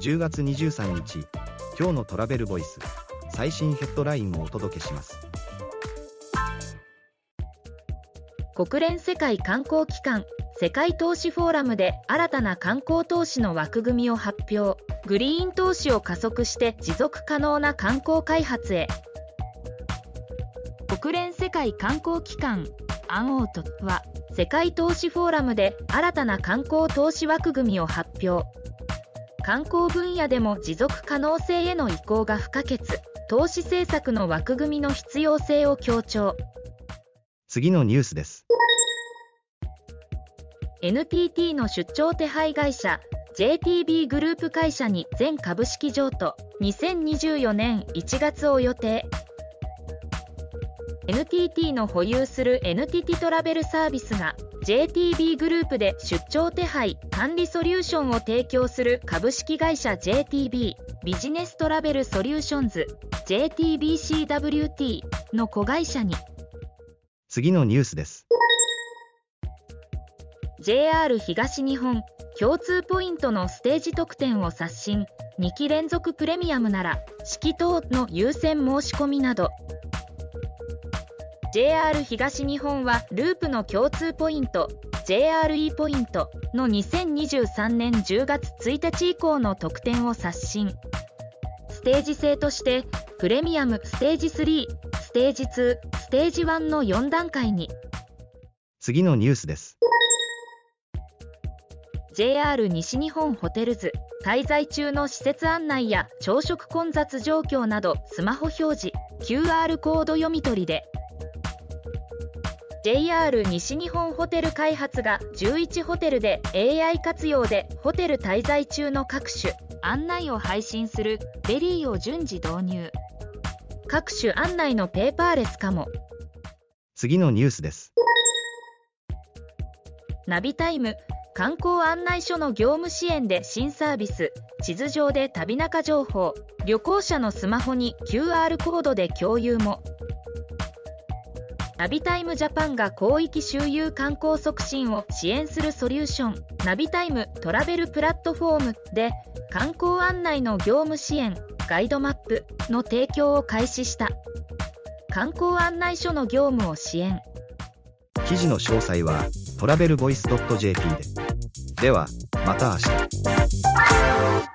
10月23日今日のトラベルボイス最新ヘッドラインをお届けします。国連世界観光機関世界投資フォーラムで新たな観光投資の枠組みを発表。グリーン投資を加速して持続可能な観光開発へ。国連世界観光機関アンオートは世界投資フォーラムで新たな観光投資枠組みを発表。観光分野でも持続可能性への移行が不可欠。投資政策の枠組みの必要性を強調。次のニュースです。NTT の出張手配会社 JTB グループ会社に全株式譲渡。2024年1月を予定。NTT の保有する NTT トラベルサービスが JTB グループで出張手配管理ソリューションを提供する株式会社 JTB ビジネストラベルソリューションズ JTBCWT の子会社に。次のニュースです。JR 東日本共通ポイントのステージ特典を刷新。2期連続プレミアムなら式等の優先申し込みなど JR 東日本はループの共通ポイント JRE ポイントの2023年10月1日以降の特典を刷新。ステージ制としてプレミアムステージ3ステージ2ステージ1の4段階に。次のニュースです。JR 西日本ホテルズ滞在中の施設案内や朝食混雑状況などスマホ表示 QR コード読み取りで JR 西日本ホテル開発が11ホテルで AI 活用でホテル滞在中の各種案内を配信するベリーを順次導入。各種案内のペーパーレス化も。次のニュースです。ナビタイム観光案内所の業務支援で新サービス地図上で旅中情報。旅行者のスマホに QR コードで共有もナビタイムジャパンが広域周遊観光促進を支援するソリューションナビタイムトラベルプラットフォームで観光案内の業務支援ガイドマップの提供を開始した。観光案内所の業務を支援。記事の詳細はトラベルボイス .jp で。ではまた明日。